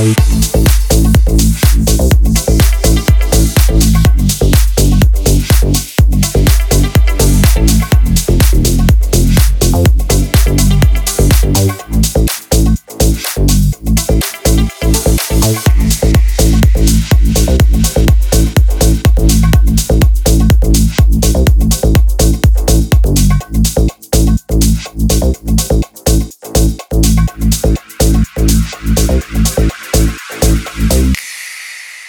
Bye.